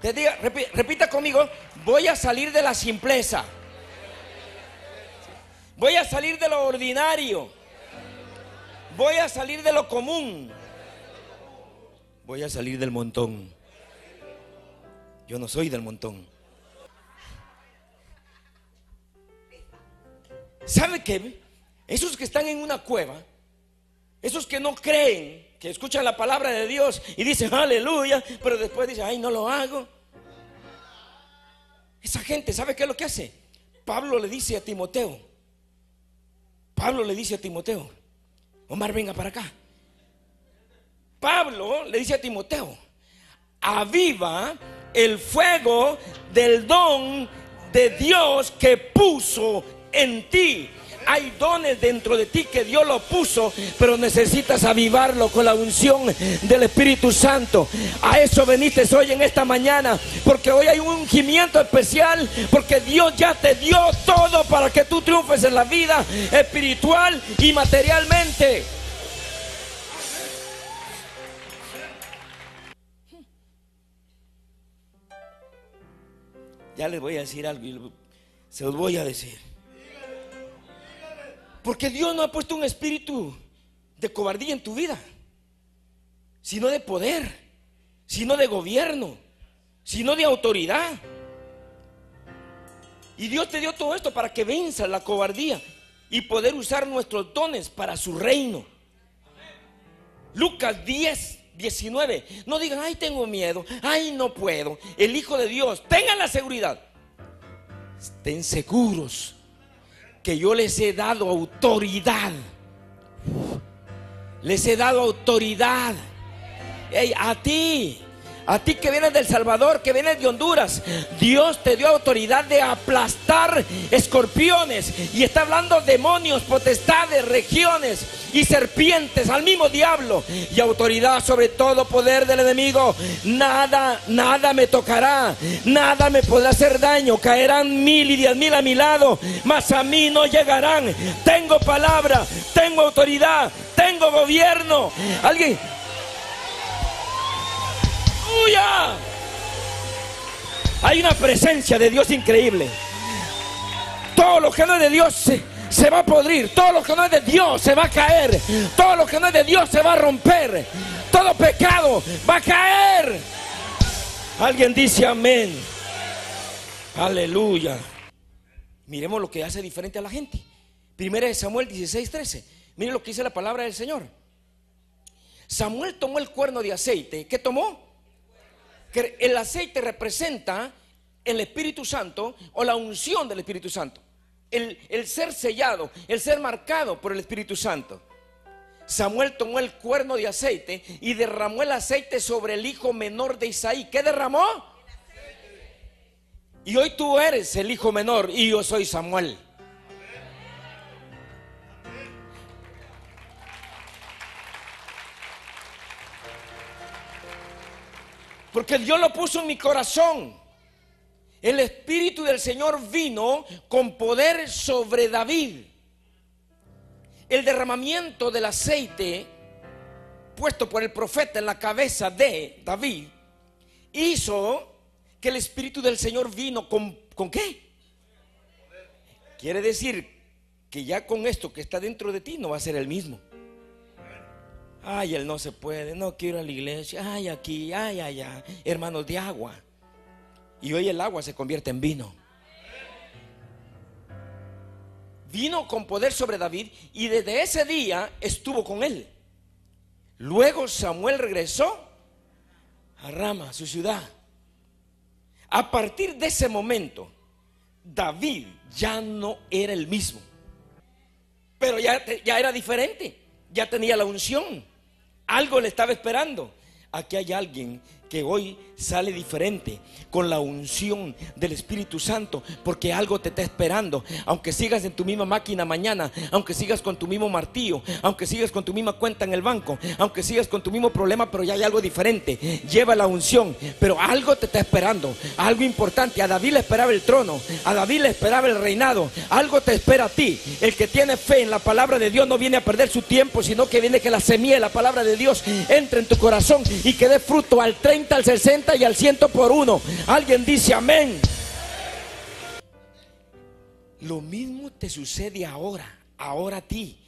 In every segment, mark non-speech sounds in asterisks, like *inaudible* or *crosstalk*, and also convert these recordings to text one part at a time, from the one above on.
Te diga, repi- repita conmigo, voy a salir de la simpleza. Voy a salir de lo ordinario. Voy a salir de lo común. Voy a salir del montón. Yo no soy del montón. ¿Sabe qué? Esos que están en una cueva, esos que no creen, que escuchan la palabra de Dios y dicen aleluya, pero después dicen, ay, no lo hago. Esa gente, ¿sabe qué es lo que hace? Pablo le dice a Timoteo, Pablo le dice a Timoteo, Omar, venga para acá. Pablo le dice a Timoteo, aviva el fuego del don de Dios que puso en ti. Hay dones dentro de ti que Dios lo puso, pero necesitas avivarlo con la unción del Espíritu Santo. A eso veniste hoy en esta mañana, porque hoy hay un ungimiento especial, porque Dios ya te dio todo para que tú triunfes en la vida espiritual y materialmente. Ya les voy a decir algo se los voy a decir. Porque Dios no ha puesto un espíritu de cobardía en tu vida, sino de poder, sino de gobierno, sino de autoridad. Y Dios te dio todo esto para que venza la cobardía y poder usar nuestros dones para su reino. Lucas 10, 19. No digan, ay, tengo miedo, ay, no puedo. El Hijo de Dios, tengan la seguridad. Estén seguros que yo les he dado autoridad. Les he dado autoridad. A ti, a ti que vienes del Salvador, que vienes de Honduras, Dios te dio autoridad de aplastar escorpiones. Y está hablando demonios, potestades, regiones y serpientes al mismo diablo. Y autoridad sobre todo poder del enemigo. Nada, nada me tocará. Nada me podrá hacer daño. Caerán mil y diez mil a mi lado. Mas a mí no llegarán. Tengo palabra, tengo autoridad, tengo gobierno. Alguien, Hay una presencia de Dios increíble. Todo lo que no es de Dios se, va a podrir. Todo lo que no es de Dios se va a caer. Todo lo que no es de Dios se va a romper. Todo pecado va a caer. Alguien dice amén. Aleluya. Miremos lo que hace diferente a la gente. Primera de Samuel 16, 13. Miren lo que dice la palabra del Señor. Samuel tomó el cuerno de aceite. ¿Qué tomó? Que el aceite representa el Espíritu Santo o la unción del Espíritu Santo. El, el ser sellado, el ser marcado por el Espíritu Santo. Samuel tomó el cuerno de aceite y derramó el aceite sobre el hijo menor de Isaí. ¿Qué derramó? Y hoy tú eres el hijo menor y yo soy Samuel. Porque Dios lo puso en mi corazón. El Espíritu del Señor vino con poder sobre David. El derramamiento del aceite puesto por el profeta en la cabeza de David hizo que el Espíritu del Señor vino con, ¿con qué? Quiere decir que ya con esto que está dentro de ti no va a ser el mismo. Ay, él no se puede, no quiero ir a la iglesia, ay, aquí, ay, allá, hermanos de agua. Y hoy el agua se convierte en vino. Vino con poder sobre David y desde ese día estuvo con él. Luego Samuel regresó a Rama, su ciudad. A partir de ese momento, David ya no era el mismo. Pero ya, ya era diferente. Ya tenía la unción. Algo le estaba esperando. Aquí hay alguien que hoy sale diferente con la unción del Espíritu Santo, porque algo te está esperando. Aunque sigas en tu misma máquina mañana, aunque sigas con tu mismo martillo, aunque sigas con tu misma cuenta en el banco, aunque sigas con tu mismo problema, pero ya hay algo diferente. Lleva la unción, pero algo te está esperando, algo importante. A David le esperaba el trono, a David le esperaba el reinado, algo te espera a ti. El que tiene fe en la palabra de Dios no viene a perder su tiempo, sino que viene que la semilla de la palabra de Dios entre en tu corazón y que dé fruto al 30, al 60 y al 100 por uno. Alguien dice amén. Lo mismo te sucede ahora, ahora a ti.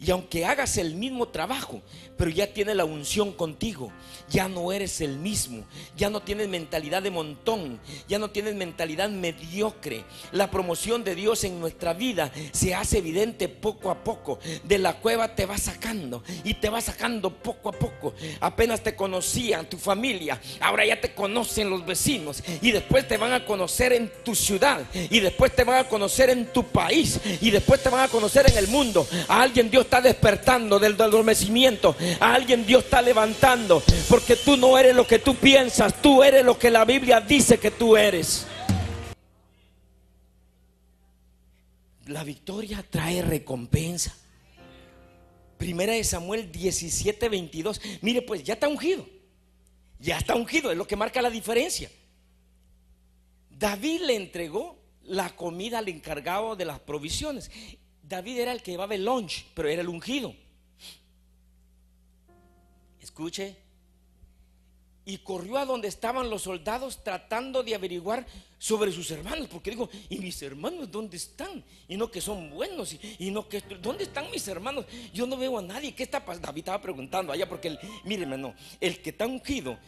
Y aunque hagas el mismo trabajo, pero ya tiene la unción contigo, ya no eres el mismo, ya no tienes mentalidad de montón, ya no tienes mentalidad mediocre. La promoción de Dios en nuestra vida se hace evidente poco a poco. De la cueva te va sacando y te va sacando poco a poco. Apenas te conocían tu familia, ahora ya te conocen los vecinos y después te van a conocer en tu ciudad y después te van a conocer en tu país y después te van a conocer en el mundo. A alguien Dios está despertando del adormecimiento. A alguien Dios está levantando. Porque tú no eres lo que tú piensas. Tú eres lo que la Biblia dice que tú eres. La victoria trae recompensa. Primera de Samuel 17, 22. Mire, pues ya está ungido. Ya está ungido, es lo que marca la diferencia. David le entregó la comida al encargado de las provisiones. David era el que llevaba el lunch, pero era el ungido. Escuche. Y corrió a donde estaban los soldados tratando de averiguar sobre sus hermanos, porque digo, ¿y mis hermanos dónde están? Y no que son buenos, y, no que, ¿dónde están mis hermanos? Yo no veo a nadie, ¿qué está pasando? David estaba preguntando allá, porque, el, mírenme, no, el que está ungido,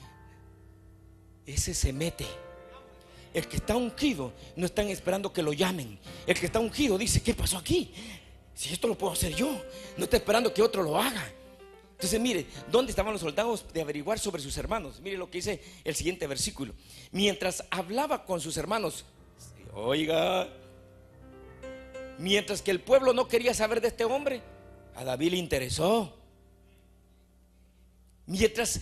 ese se mete. El que está ungido no están esperando que lo llamen. El que está ungido dice, ¿qué pasó aquí? Si esto lo puedo hacer yo, no está esperando que otro lo haga. Entonces, mire, ¿dónde estaban los soldados de averiguar sobre sus hermanos? Mire lo que dice el siguiente versículo. Mientras hablaba con sus hermanos, oiga, mientras que el pueblo no quería saber de este hombre, a David le interesó. Mientras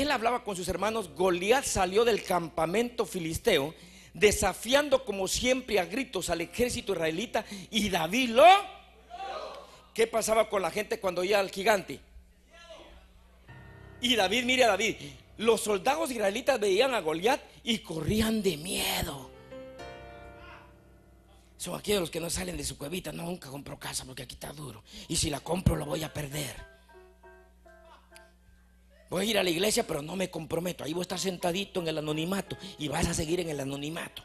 él hablaba con sus hermanos, Goliat salió del campamento filisteo, desafiando como siempre a gritos al ejército israelita, y David lo... ¿Qué pasaba con la gente cuando oía al gigante? Y David, mire a David, los soldados israelitas veían a Goliat y corrían de miedo. Son aquellos los que no salen de su cuevita. No, nunca compro casa porque aquí está duro. Y si la compro, lo voy a perder. Voy a ir a la iglesia, pero no me comprometo. Ahí voy a estar sentadito en el anonimato y vas a seguir en el anonimato.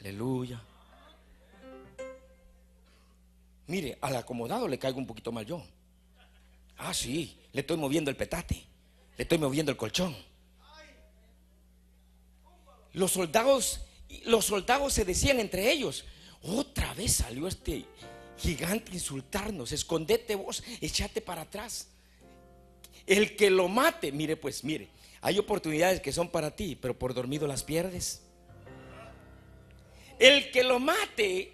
Aleluya. Mire, al acomodado le caigo un poquito mal yo. Ah, sí, le estoy moviendo el petate, le estoy moviendo el colchón. Los soldados, los soldados se decían entre ellos, otra vez salió este gigante insultarnos, escondete vos, echate para atrás. El que lo mate, mire pues, mire, hay oportunidades que son para ti, pero por dormido las pierdes. El que lo mate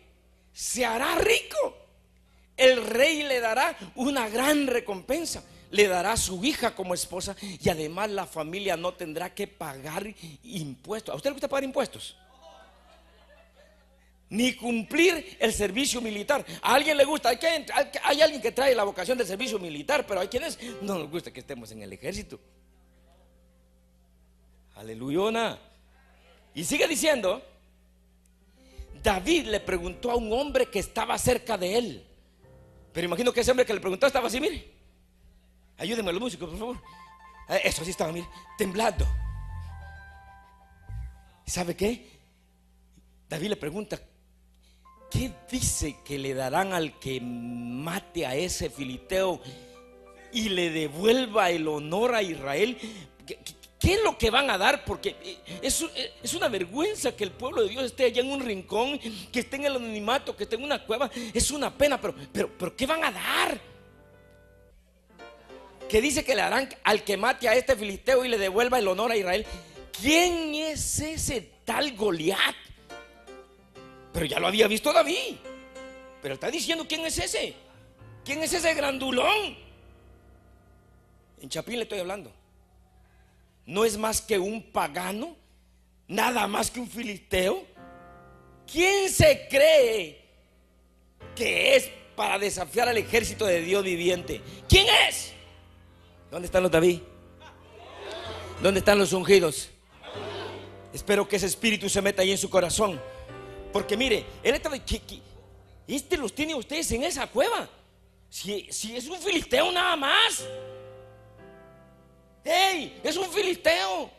se hará rico. El rey le dará una gran recompensa. Le dará su hija como esposa y además la familia no tendrá que pagar impuestos. ¿A usted le gusta pagar impuestos? Ni cumplir el servicio militar. A alguien le gusta, hay, alguien que trae la vocación del servicio militar, pero hay quienes no nos gusta que estemos en el ejército. Aleluya. Y sigue diciendo, David le preguntó a un hombre que estaba cerca de él. Pero imagino que ese hombre que le preguntó estaba así, mire. Ayúdenme los músicos, por favor. Eh, eso así estaba, mire, temblando. ¿Sabe qué? David le pregunta, ¿qué dice que le darán al que mate a ese filisteo y le devuelva el honor a Israel? ¿Qué, es lo que van a dar? Porque eh, eh, es, una vergüenza que el pueblo de Dios esté allá en un rincón, que esté en el anonimato, que esté en una cueva. Es una pena, pero, pero, ¿qué van a dar? Que dice que le darán al que mate a este filisteo y le devuelva el honor a Israel. ¿Quién es ese tal Goliat? Pero ya lo había visto David. Pero está diciendo quién es ese. ¿Quién es ese grandulón? En Chapín le estoy hablando. No es más que un pagano, nada más que un filisteo. ¿Quién se cree que es para desafiar al ejército de Dios viviente? ¿Quién es? ¿Dónde están los David? ¿Dónde están los ungidos? Espero que ese espíritu se meta ahí en su corazón porque mire, él estaba, este los tiene ustedes en esa cueva. Si, si es un filisteo nada más. rey, es un filisteo.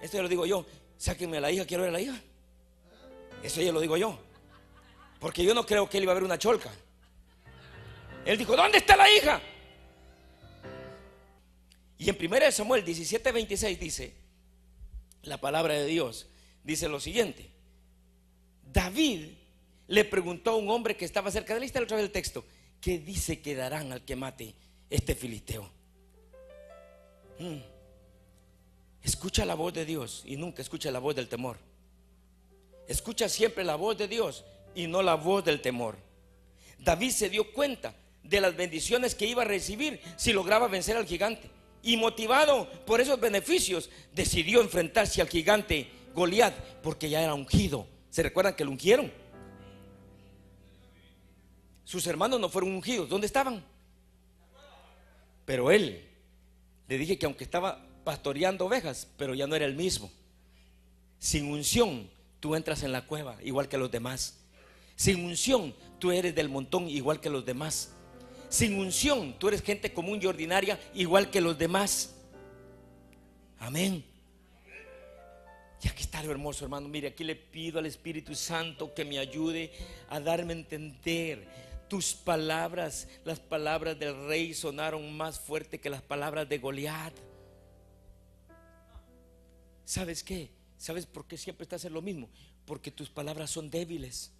Esto ya lo digo yo, sáquenme a la hija, quiero ver a la hija. Eso ya lo digo yo. Porque yo no creo que él iba a ver una cholca. Él dijo, ¿dónde está la hija? Y en 1 Samuel 17, 26 dice, la palabra de Dios, dice lo siguiente. David le preguntó a un hombre que estaba cerca de él, está otra vez el texto, ¿qué dice que darán al que mate este filisteo? Hmm. Escucha la voz de Dios y nunca escucha la voz del temor. Escucha siempre la voz de Dios y no la voz del temor. David se dio cuenta de las bendiciones que iba a recibir si lograba vencer al gigante. Y motivado por esos beneficios, decidió enfrentarse al gigante Goliat porque ya era ungido. ¿Se recuerdan que lo ungieron? Sus hermanos no fueron ungidos. ¿Dónde estaban? Pero él, le dije que aunque estaba pastoreando ovejas, pero ya no era el mismo. Sin unción, tú entras en la cueva igual que los demás. Sin unción, tú eres del montón igual que los demás. Sin unción, tú eres gente común y ordinaria igual que los demás. Amén. Y aquí está lo hermoso, hermano. Mire, aquí le pido al Espíritu Santo que me ayude a darme a entender. Tus palabras, las palabras del rey sonaron más fuerte que las palabras de Goliat. ¿Sabes qué? ¿Sabes por qué siempre estás en lo mismo? Porque tus palabras son débiles.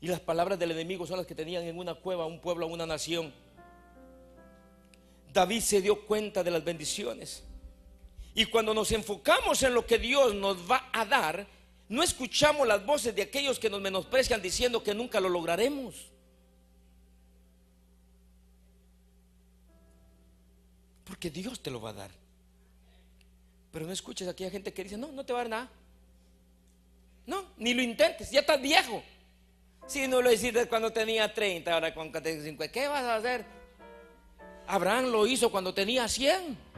Y las palabras del enemigo son las que tenían en una cueva un pueblo, una nación. David se dio cuenta de las bendiciones. Y cuando nos enfocamos en lo que Dios nos va a dar, no escuchamos las voces de aquellos que nos menosprecian diciendo que nunca lo lograremos. Porque Dios te lo va a dar. Pero no escuches a aquella gente que dice, no, no te va a dar nada. No, ni lo intentes, ya estás viejo. Si no lo hiciste cuando tenía 30, ahora con 50, ¿qué vas a hacer? Abraham lo hizo cuando tenía 100.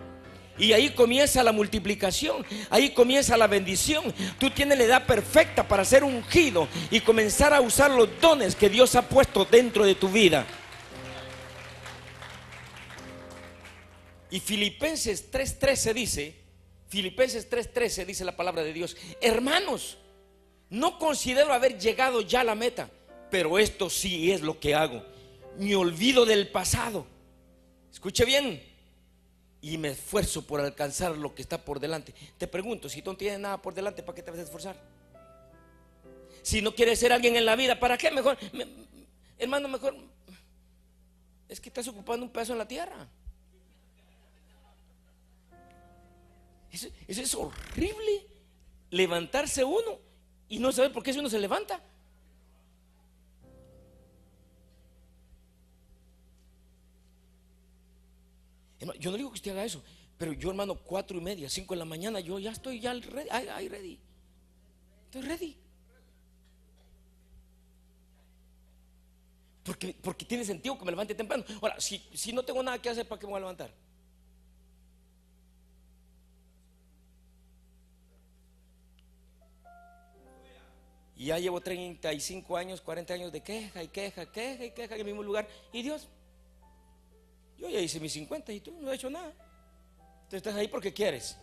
Y ahí comienza la multiplicación, ahí comienza la bendición. Tú tienes la edad perfecta para ser ungido y comenzar a usar los dones que Dios ha puesto dentro de tu vida. Y Filipenses 3:13 dice, Filipenses 3:13 dice la palabra de Dios, hermanos, no considero haber llegado ya a la meta, pero esto sí es lo que hago. Me olvido del pasado. Escuche bien. Y me esfuerzo por alcanzar lo que está por delante. Te pregunto, si tú no tienes nada por delante, ¿para qué te vas a esforzar? Si no quieres ser alguien en la vida, ¿para qué? Mejor, hermano, mejor es que estás ocupando un pedazo en la tierra. Eso, eso es horrible. Levantarse uno y no sabe por qué si uno se levanta. Yo no digo que usted haga eso, pero yo, hermano, cuatro y media, cinco de la mañana, yo ya estoy ya ready. ready. Estoy ready. Porque, porque tiene sentido que me levante temprano. Ahora, si, si no tengo nada que hacer, ¿para qué me voy a levantar? Y ya llevo 35 años, 40 años de queja y queja, queja y queja en el mismo lugar. Y Dios, yo ya hice mis 50 y tú no has hecho nada. Tú estás ahí porque quieres.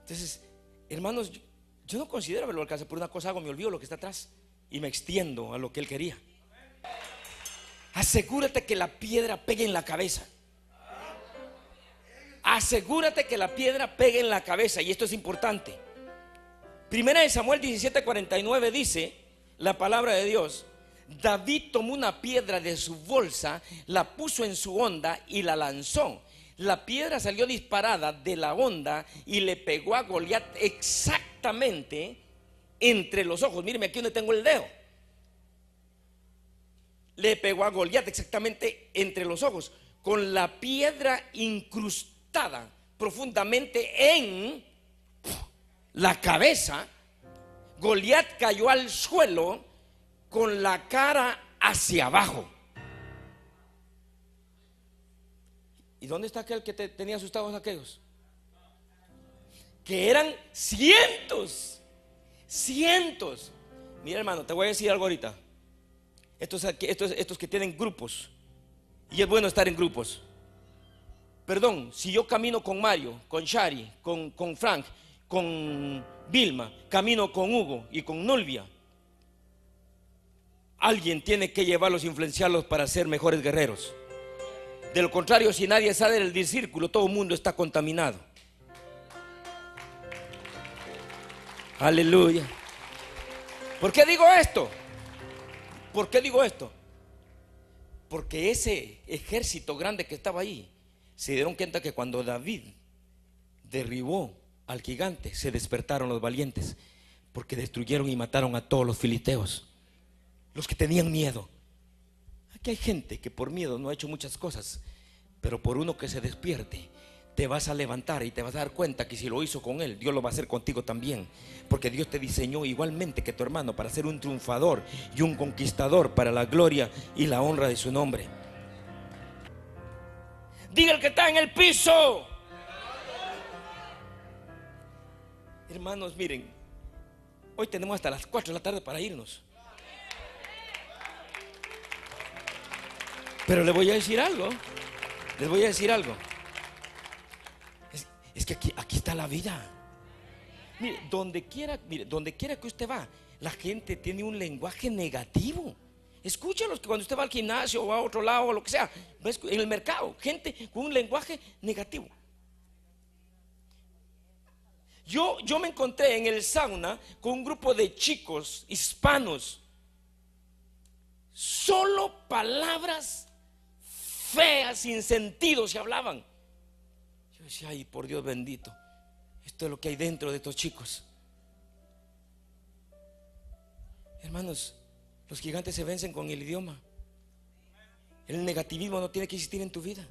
Entonces, hermanos, yo, no considero haberlo alcanzado. Por una cosa hago, me olvido lo que está atrás y me extiendo a lo que Él quería. Asegúrate que la piedra pegue en la cabeza. Asegúrate que la piedra pegue en la cabeza. Y esto es importante. Primera de Samuel 17:49 dice la palabra de Dios. David tomó una piedra de su bolsa, la puso en su onda y la lanzó. La piedra salió disparada de la onda y le pegó a Goliat exactamente entre los ojos. Míreme aquí donde tengo el dedo. Le pegó a Goliat exactamente entre los ojos, con la piedra incrustada profundamente en la cabeza, Goliat cayó al suelo con la cara hacia abajo. ¿Y dónde está aquel que tenía asustados aquellos? Que eran cientos, cientos. Mira hermano, te voy a decir algo ahorita. Estos, estos, estos que tienen grupos Y es bueno estar en grupos. Perdón, si yo camino con Mario, con Shari, con, con Frank, con Vilma, camino con Hugo y con Nolvia, alguien tiene que llevarlos, influenciarlos para ser mejores guerreros. De lo contrario, si nadie sale del círculo, todo el mundo está contaminado. Aleluya. ¿Por qué digo esto? ¿Por qué digo esto? Porque ese ejército grande que estaba ahí, se dieron cuenta que cuando David derribó al gigante, se despertaron los valientes, porque destruyeron y mataron a todos los filisteos, los que tenían miedo. Aquí hay gente que por miedo no ha hecho muchas cosas, pero por uno que se despierte, te vas a levantar y te vas a dar cuenta que si lo hizo con él, Dios lo va a hacer contigo también. Porque Dios te diseñó igualmente que tu hermano para ser un triunfador y un conquistador para la gloria y la honra de su nombre. Diga el que está en el piso. Hermanos, miren, hoy tenemos hasta las 4 de la tarde para irnos. Pero le voy a decir algo. Les voy a decir algo. Es que aquí, aquí está la vida. Mire, donde quiera, mire, donde quiera que usted va, la gente tiene un lenguaje negativo. Escúchalos que cuando usted va al gimnasio o a otro lado o lo que sea, en el mercado, gente con un lenguaje negativo. Yo, yo me encontré en el sauna con un grupo de chicos hispanos. Solo palabras feas, sin sentido se hablaban decía, ay, por Dios bendito, esto es lo que hay dentro de estos chicos. Hermanos, los gigantes se vencen con el idioma. El negativismo no tiene que existir en tu vida.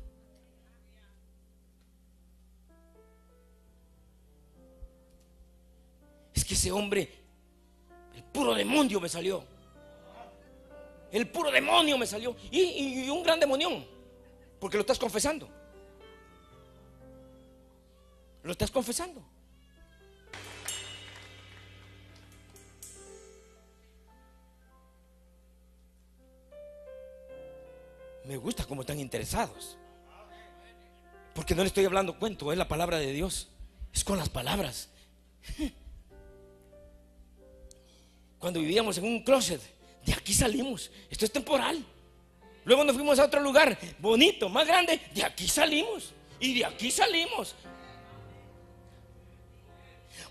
Es que ese hombre, el puro demonio me salió. El puro demonio me salió. Y, y un gran demonión, porque lo estás confesando. Lo estás confesando. Me gusta cómo están interesados. Porque no le estoy hablando cuento, es la palabra de Dios. Es con las palabras. *laughs* Cuando vivíamos en un closet, de aquí salimos. Esto es temporal. Luego nos fuimos a otro lugar bonito, más grande. De aquí salimos. Y de aquí salimos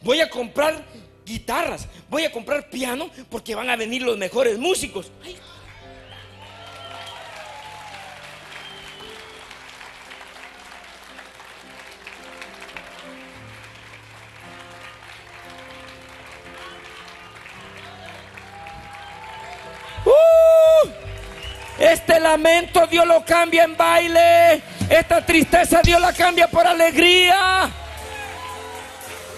voy a comprar guitarras, voy a comprar piano porque van a venir los mejores músicos. ¡Uh! Lamento Dios lo cambia en baile. Esta tristeza Dios la cambia por alegría.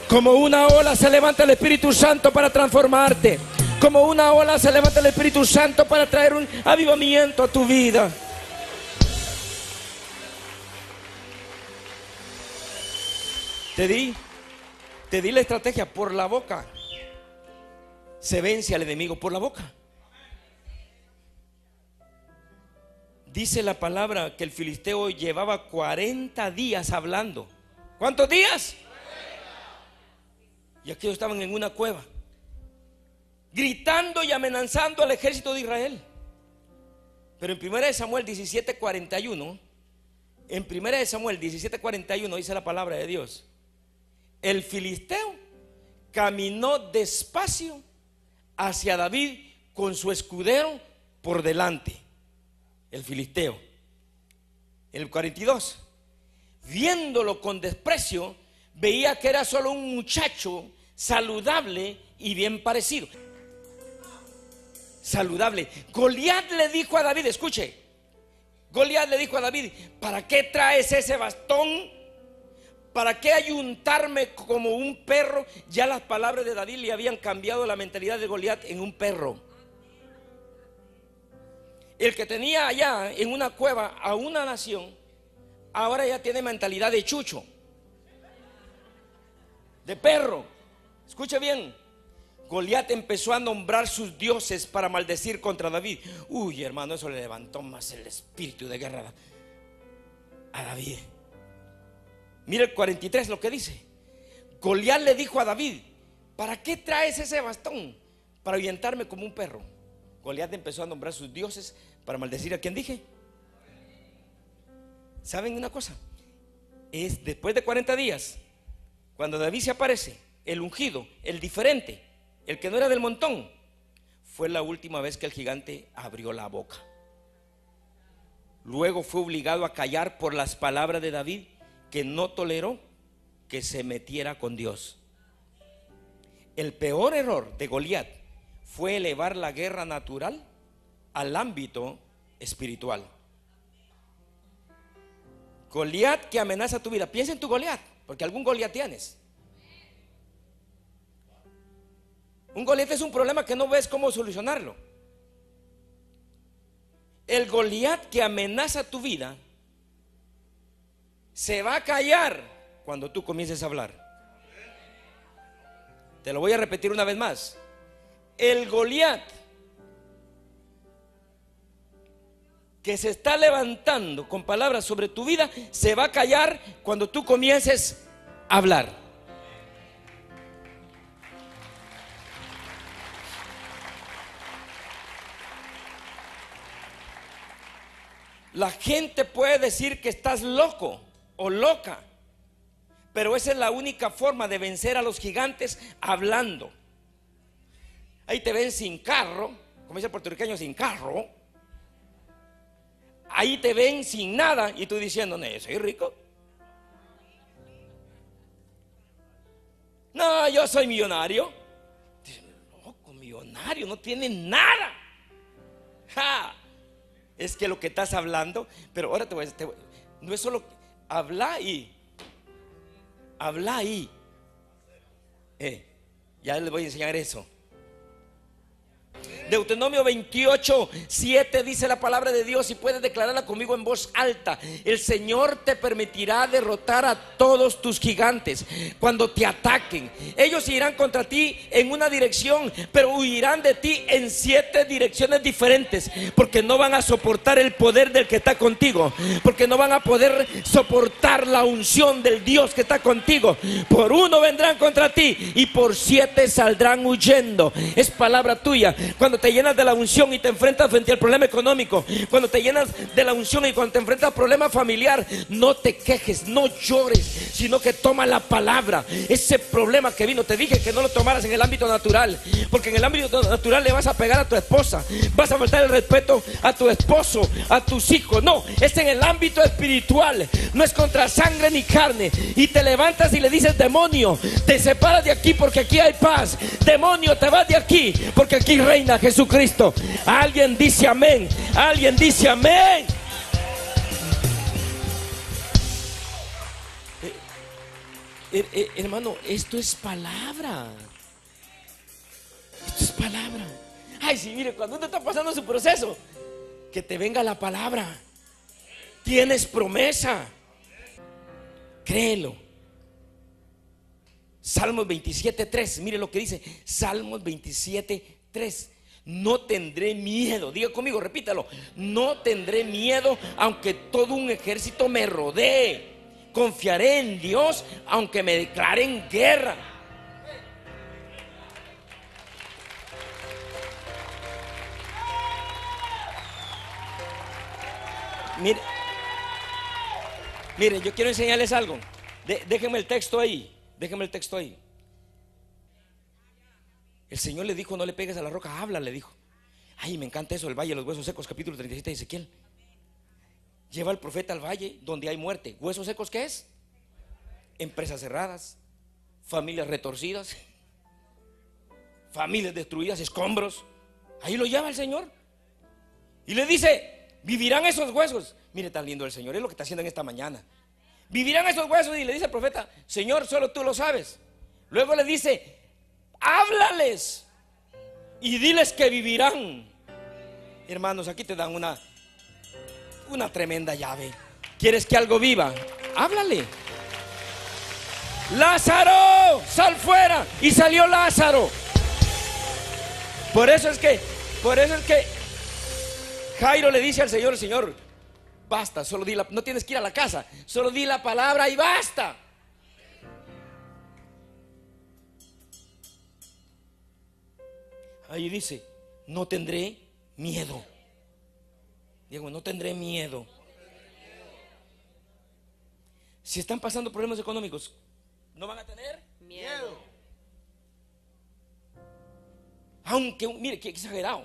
Como una ola se levanta el Espíritu Santo para transformarte. Como una ola se levanta el Espíritu Santo para traer un avivamiento a tu vida. Te di, te di la estrategia por la boca. Se vence al enemigo por la boca. Dice la palabra que el filisteo llevaba 40 días hablando. ¿Cuántos días? Y aquellos estaban en una cueva, gritando y amenazando al ejército de Israel. Pero en 1 Samuel 17:41, en 1 Samuel 17:41 dice la palabra de Dios, el filisteo caminó despacio hacia David con su escudero por delante. El filisteo. El 42, viéndolo con desprecio, veía que era solo un muchacho saludable y bien parecido. Saludable. Goliat le dijo a David, escuche, Goliat le dijo a David, ¿para qué traes ese bastón? ¿Para qué ayuntarme como un perro? Ya las palabras de David le habían cambiado la mentalidad de Goliat en un perro. El que tenía allá en una cueva a una nación, ahora ya tiene mentalidad de chucho, de perro. Escuche bien, Goliat empezó a nombrar sus dioses para maldecir contra David. Uy, hermano, eso le levantó más el espíritu de guerra a David. Mira el 43 lo que dice. Goliat le dijo a David, ¿para qué traes ese bastón? Para ahuyentarme como un perro. Goliat empezó a nombrar sus dioses para maldecir a quien dije. ¿Saben una cosa? Es después de 40 días, cuando David se aparece, el ungido, el diferente, el que no era del montón, fue la última vez que el gigante abrió la boca. Luego fue obligado a callar por las palabras de David, que no toleró que se metiera con Dios. El peor error de Goliat fue elevar la guerra natural al ámbito espiritual. Goliat que amenaza tu vida. Piensa en tu Goliat, porque algún Goliat tienes. Un Goliat es un problema que no ves cómo solucionarlo. El Goliat que amenaza tu vida se va a callar cuando tú comiences a hablar. Te lo voy a repetir una vez más. El Goliat que se está levantando con palabras sobre tu vida se va a callar cuando tú comiences a hablar. La gente puede decir que estás loco o loca, pero esa es la única forma de vencer a los gigantes hablando. Ahí te ven sin carro, como dice el puertorriqueño, sin carro. Ahí te ven sin nada y tú diciendo, no, soy rico. No, yo soy millonario. Loco, millonario, no tiene nada. Ja es que lo que estás hablando, pero ahora te voy a decir, no es solo habla y habla y eh, ya les voy a enseñar eso. Deuteronomio 28, 7 dice la palabra de Dios y puedes declararla conmigo en voz alta. El Señor te permitirá derrotar a todos tus gigantes cuando te ataquen. Ellos irán contra ti en una dirección, pero huirán de ti en siete direcciones diferentes, porque no van a soportar el poder del que está contigo, porque no van a poder soportar la unción del Dios que está contigo. Por uno vendrán contra ti y por siete saldrán huyendo. Es palabra tuya. Cuando te llenas de la unción y te enfrentas frente al problema económico, cuando te llenas de la unción y cuando te enfrentas al problema familiar, no te quejes, no llores, sino que toma la palabra. Ese problema que vino, te dije que no lo tomaras en el ámbito natural, porque en el ámbito natural le vas a pegar a tu esposa, vas a faltar el respeto a tu esposo, a tus hijos. No, es en el ámbito espiritual, no es contra sangre ni carne. Y te levantas y le dices, demonio, te separas de aquí porque aquí hay paz. Demonio, te vas de aquí porque aquí reina Jesucristo. Alguien dice amén. Alguien dice amén. Eh, eh, eh, hermano, esto es palabra. Esto es palabra. Ay, sí, mire, cuando uno está pasando su proceso, que te venga la palabra. Tienes promesa. Créelo. Salmos 27, 3. Mire lo que dice. Salmos 27, 3 no tendré miedo. Diga conmigo, repítalo. No tendré miedo aunque todo un ejército me rodee. Confiaré en Dios aunque me declaren guerra. Mire, mire, yo quiero enseñarles algo. déjenme el texto ahí. Déjenme el texto ahí. El Señor le dijo, no le pegues a la roca, habla, le dijo. Ay, me encanta eso, el valle de los huesos secos, capítulo 37 de Ezequiel. Lleva al profeta al valle donde hay muerte. ¿Huesos secos qué es? Empresas cerradas, familias retorcidas, *laughs* familias destruidas, escombros. Ahí lo lleva el Señor. Y le dice, vivirán esos huesos. Mire, tan lindo el Señor, es lo que está haciendo en esta mañana. Vivirán esos huesos y le dice el profeta, Señor, solo tú lo sabes. Luego le dice, háblales y diles que vivirán. Hermanos, aquí te dan una una tremenda llave. ¿Quieres que algo viva? Háblale. Lázaro, sal fuera. Y salió Lázaro. Por eso es que, por eso es que Jairo le dice al Señor, Señor, basta, solo di la, no tienes que ir a la casa, solo di la palabra y basta. Ahí dice, no tendré miedo. Diego, no tendré miedo. Si están pasando problemas económicos, ¿no van a tener miedo? Aunque, mire, qué exagerado.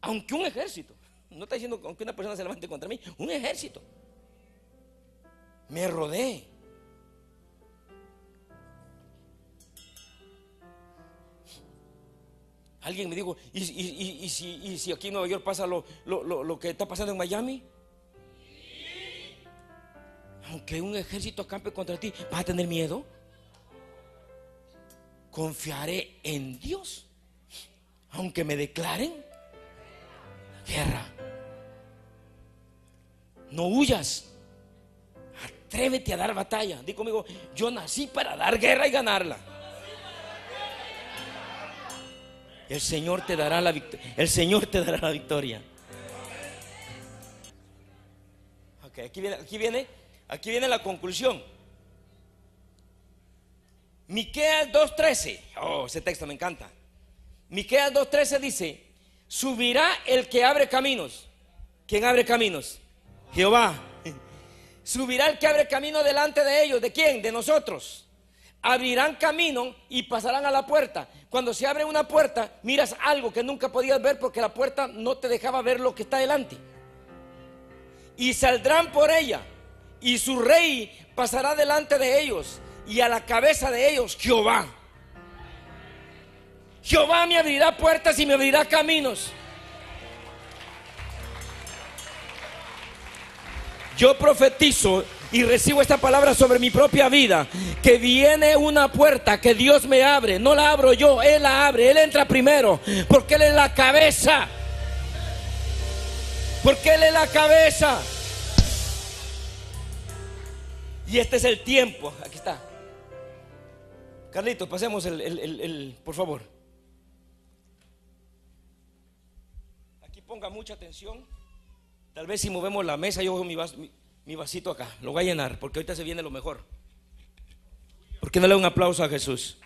Aunque un ejército, no está diciendo que una persona se levante contra mí, un ejército me rodee. Alguien me dijo, ¿y, si, aquí en Nueva York pasa lo, que está pasando en Miami? Aunque un ejército acampe contra ti, ¿vas a tener miedo? Confiaré en Dios. Aunque me declaren guerra. No huyas. Atrévete a dar batalla. Di conmigo, yo nací para dar guerra y ganarla. El Señor te dará la victoria. El Señor te dará la victoria. Ok, aquí viene, aquí viene, aquí viene la conclusión. Miqueas 2:13. Oh, ese texto me encanta. Miqueas 2:13 dice, "Subirá el que abre caminos." ¿Quién abre caminos? Jehová. *laughs* Subirá el que abre camino delante de ellos. ¿De quién? De nosotros abrirán camino y pasarán a la puerta. Cuando se abre una puerta, miras algo que nunca podías ver porque la puerta no te dejaba ver lo que está delante. Y saldrán por ella, y su rey pasará delante de ellos, y a la cabeza de ellos Jehová. Jehová me abrirá puertas y me abrirá caminos. Yo profetizo y recibo esta palabra sobre mi propia vida, que viene una puerta que Dios me abre, no la abro yo, Él la abre, Él entra primero, porque Él es la cabeza, porque Él es la cabeza. Y este es el tiempo, aquí está. Carlitos, pasemos el, por favor. Aquí ponga mucha atención. Tal vez si movemos la mesa, yo mi, mi, mi vasito acá, lo voy a llenar, porque ahorita se viene lo mejor. ¿Por qué no le un aplauso a Jesús?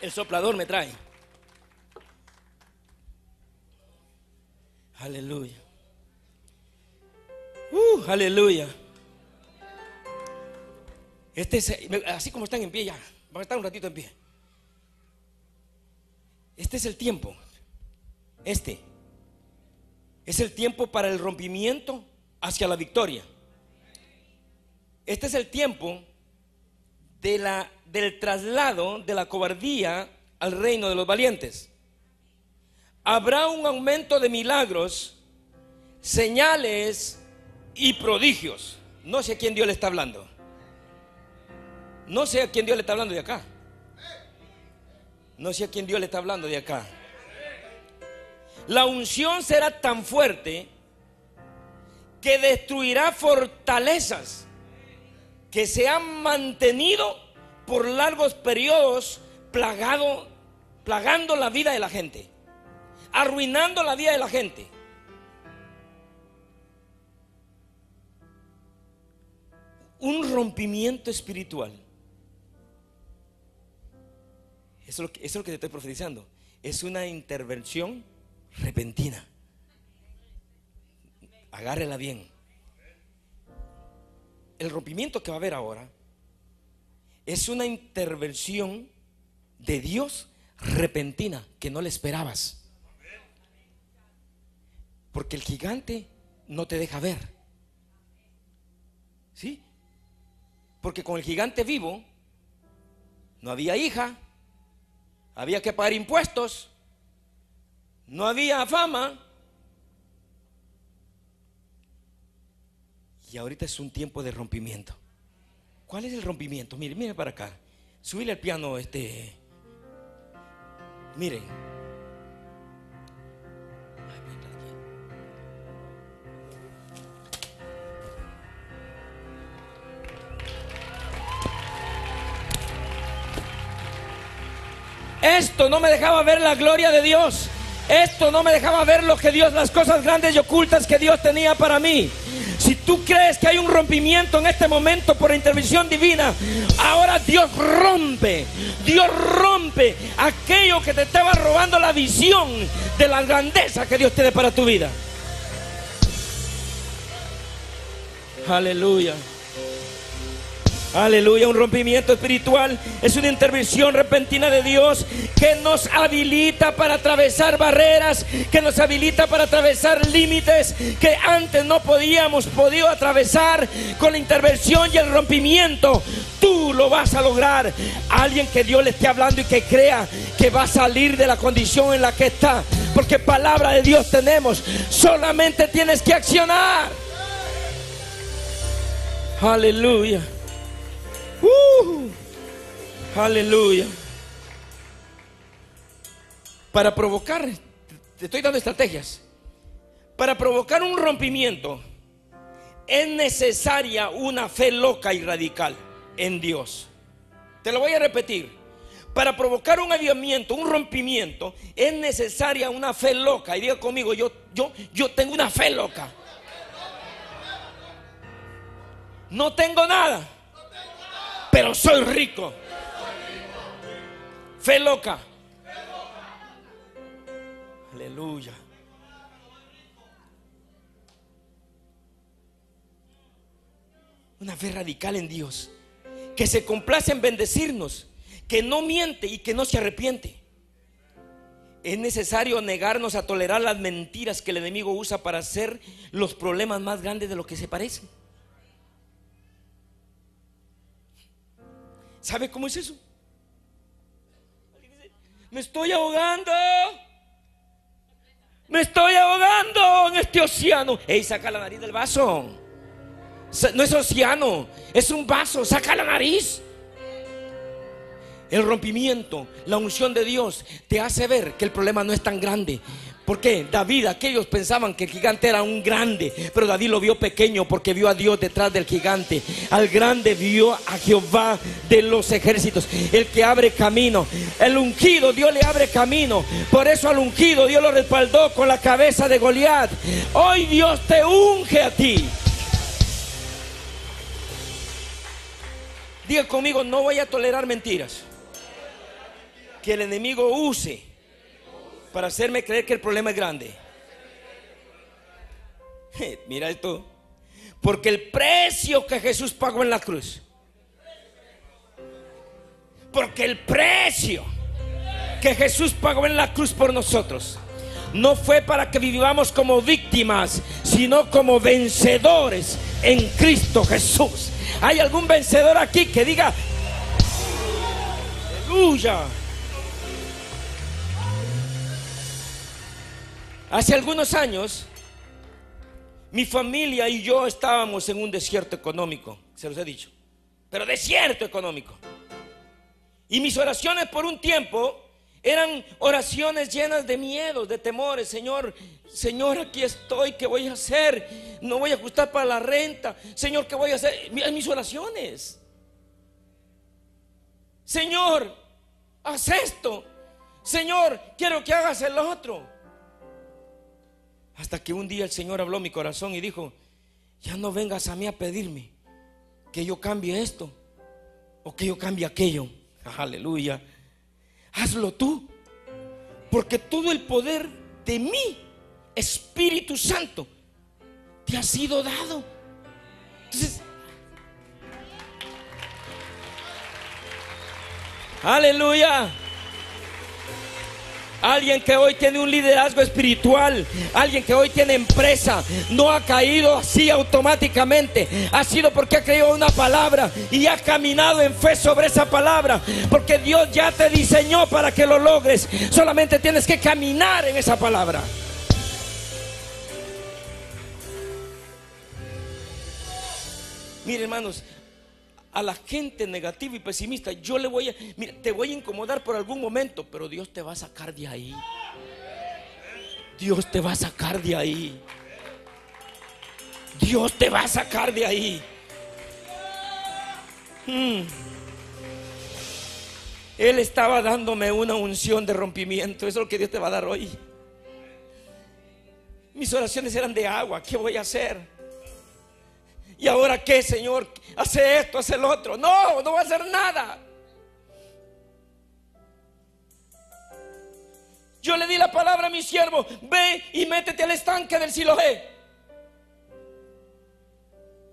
El soplador me trae. Aleluya. Uh, aleluya. Este es, así como están en pie ya, van a estar un ratito en pie. Este es el tiempo. Este es el tiempo para el rompimiento hacia la victoria. Este es el tiempo de la, del traslado de la cobardía al reino de los valientes. Habrá un aumento de milagros, señales y prodigios. No sé a quién Dios le está hablando. No sé a quién Dios le está hablando de acá. No sé a quién Dios le está hablando de acá. La unción será tan fuerte que destruirá fortalezas que se han mantenido por largos periodos plagando la vida de la gente, arruinando la vida de la gente. Un rompimiento espiritual Eso es, lo que, te estoy profetizando. Es una intervención repentina. Agárrela bien. El rompimiento que va a haber ahora es una intervención de Dios repentina que no le esperabas. Porque el gigante no te deja ver. ¿Sí? Porque con el gigante vivo no había hija, había que pagar impuestos, no había fama. Y ahorita es un tiempo de rompimiento. ¿Cuál es el rompimiento? Mire, mire para acá. Subile el piano, este. Miren. Esto no me dejaba ver la gloria de Dios. Esto no me dejaba ver lo que Dios, las cosas grandes y ocultas que Dios tenía para mí. Si tú crees que hay un rompimiento en este momento por intervención divina, ahora Dios rompe, Dios rompe aquello que te estaba robando la visión de la grandeza que Dios tiene para tu vida. Aleluya. Aleluya, un rompimiento espiritual es una intervención repentina de Dios que nos habilita para atravesar barreras, que nos habilita para atravesar límites que antes no podíamos podido atravesar con la intervención y el rompimiento. Tú lo vas a lograr. Alguien que Dios le esté hablando y que crea que va a salir de la condición en la que está, porque palabra de Dios tenemos. Solamente tienes que accionar. Aleluya. Uh, aleluya. Para provocar, te estoy dando estrategias. Para provocar un rompimiento es necesaria una fe loca y radical en Dios. Te lo voy a repetir. Para provocar un avivamiento, un rompimiento, es necesaria una fe loca. Y diga conmigo, yo, yo, yo tengo una fe loca. No tengo nada pero soy rico. Fe loca. Aleluya. Una fe radical en Dios. Que se complace en bendecirnos. Que no miente y que no se arrepiente. Es necesario negarnos a tolerar las mentiras que el enemigo usa para hacer los problemas más grandes de lo que se parecen. ¿Sabe cómo es eso? Me estoy ahogando. Me estoy ahogando en este océano. Ey, saca la nariz del vaso. No es océano, es un vaso. Saca la nariz. El rompimiento, la unción de Dios te hace ver que el problema no es tan grande. Porque David, aquellos pensaban que el gigante era un grande, pero David lo vio pequeño porque vio a Dios detrás del gigante. Al grande vio a Jehová de los ejércitos, el que abre camino. El ungido, Dios le abre camino. Por eso al ungido Dios lo respaldó con la cabeza de Goliat. Hoy Dios te unge a ti. Diga conmigo, no voy a tolerar mentiras. Que el enemigo use para hacerme creer que el problema es grande. Mira esto. Porque el precio que Jesús pagó en la cruz. Porque el precio que Jesús pagó en la cruz por nosotros no fue para que vivamos como víctimas, sino como vencedores en Cristo Jesús. ¿Hay algún vencedor aquí que diga, aleluya? Hace algunos años, mi familia y yo estábamos en un desierto económico, se los he dicho, pero desierto económico. Y mis oraciones por un tiempo eran oraciones llenas de miedos, de temores. Señor, Señor, aquí estoy, ¿qué voy a hacer? No voy a ajustar para la renta. Señor, ¿qué voy a hacer? Mis oraciones. Señor, haz esto. Señor, quiero que hagas el otro. Hasta que un día el Señor habló mi corazón y dijo, ya no vengas a mí a pedirme que yo cambie esto o que yo cambie aquello. *laughs* Aleluya. Hazlo tú. Porque todo el poder de mí, Espíritu Santo, te ha sido dado. Entonces, aleluya. Alguien que hoy tiene un liderazgo espiritual, alguien que hoy tiene empresa, no ha caído así automáticamente. Ha sido porque ha creído una palabra y ha caminado en fe sobre esa palabra. Porque Dios ya te diseñó para que lo logres. Solamente tienes que caminar en esa palabra. Mire hermanos, a la gente negativa y pesimista, yo le voy a, mira, te voy a incomodar por algún momento, pero Dios te va a sacar de ahí. Dios te va a sacar de ahí. Dios te va a sacar de ahí. Hmm. Él estaba dándome una unción de rompimiento. Eso es lo que Dios te va a dar hoy. Mis oraciones eran de agua. ¿Qué voy a hacer? ¿Y ahora qué, Señor? Hace esto, hace el otro. No, no voy a hacer nada. Yo le di la palabra a mi siervo, ve y métete al estanque del Siloé.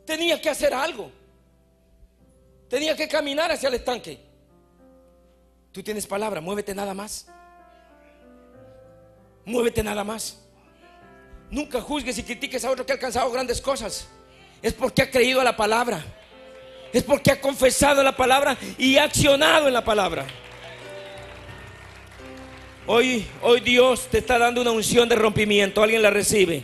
Tenía que hacer algo. Tenía que caminar hacia el estanque. Tú tienes palabra, muévete nada más. Muévete nada más. Nunca juzgues y critiques a otro que ha alcanzado grandes cosas. Es porque ha creído a la palabra. Es porque ha confesado la palabra y ha accionado en la palabra. Hoy, hoy Dios te está dando una unción de rompimiento. Alguien la recibe.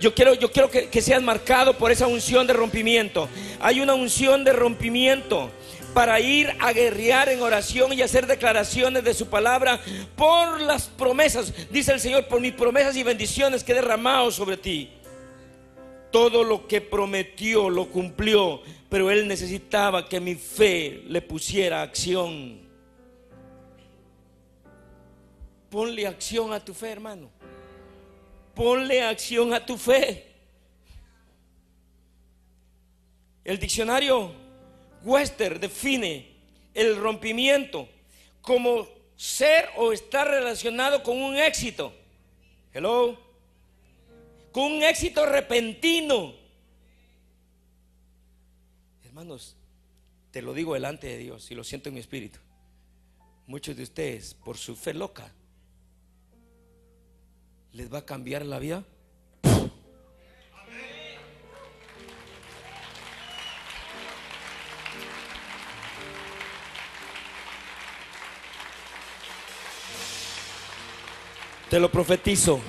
Yo quiero, yo quiero que, que seas marcado por esa unción de rompimiento. Hay una unción de rompimiento para ir a guerrear en oración y hacer declaraciones de su palabra por las promesas, dice el Señor, por mis promesas y bendiciones que he derramado sobre ti. Todo lo que prometió lo cumplió, pero Él necesitaba que mi fe le pusiera acción. Ponle acción a tu fe, hermano. Ponle acción a tu fe. El diccionario Wester define el rompimiento como ser o estar relacionado con un éxito. Hello. Con un éxito repentino. Hermanos, te lo digo delante de Dios y lo siento en mi espíritu. Muchos de ustedes, por su fe loca, les va a cambiar la vida. Te lo profetizo.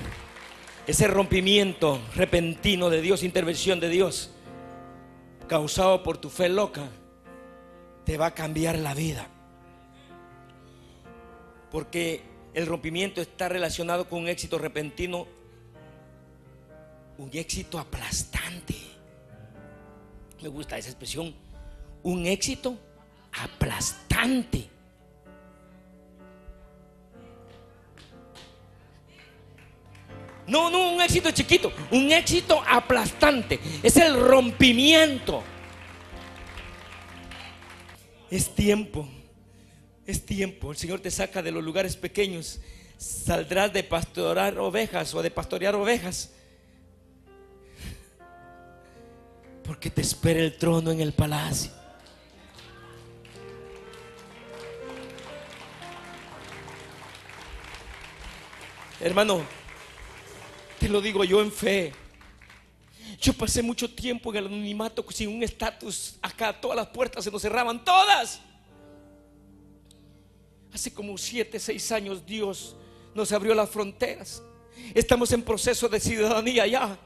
Ese rompimiento repentino de Dios, intervención de Dios, causado por tu fe loca, te va a cambiar la vida. Porque el rompimiento está relacionado con un éxito repentino, un éxito aplastante. Me gusta esa expresión, un éxito aplastante. No, no, un éxito chiquito, un éxito aplastante. Es el rompimiento. Es tiempo, es tiempo. El Señor te saca de los lugares pequeños. Saldrás de pastorar ovejas o de pastorear ovejas. Porque te espera el trono en el palacio. Hermano, te lo digo yo en fe. Yo pasé mucho tiempo en el anonimato sin un estatus. Acá todas las puertas se nos cerraban, todas. Hace como siete, seis años Dios nos abrió las fronteras. Estamos en proceso de ciudadanía ya.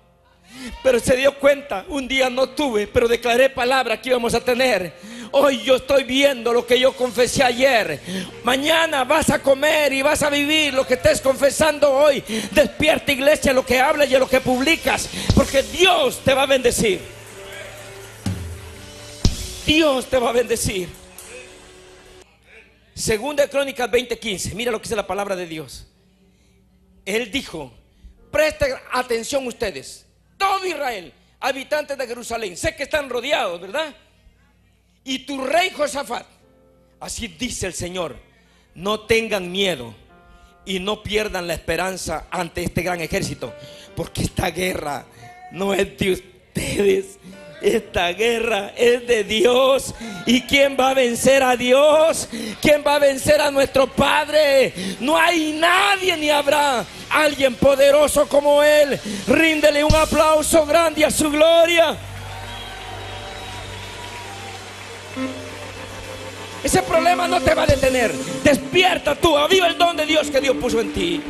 Pero se dio cuenta, un día no tuve, pero declaré palabra que íbamos a tener. Hoy yo estoy viendo lo que yo confesé ayer. Mañana vas a comer y vas a vivir lo que estés confesando hoy. Despierta iglesia lo que hablas y lo que publicas, porque Dios te va a bendecir. Dios te va a bendecir. Segunda Crónicas 20:15. Mira lo que dice la palabra de Dios. Él dijo, presten atención ustedes todo Israel, habitantes de Jerusalén, sé que están rodeados, ¿verdad? Y tu rey Josafat, así dice el Señor, no tengan miedo y no pierdan la esperanza ante este gran ejército, porque esta guerra no es de ustedes, esta guerra es de Dios. ¿Y quién va a vencer a Dios? ¿Quién va a vencer a nuestro Padre? No hay nadie ni habrá alguien poderoso como Él. Ríndele un aplauso grande a su gloria. Ese problema no te va a detener. Despierta tú, aviva el don de Dios que Dios puso en ti.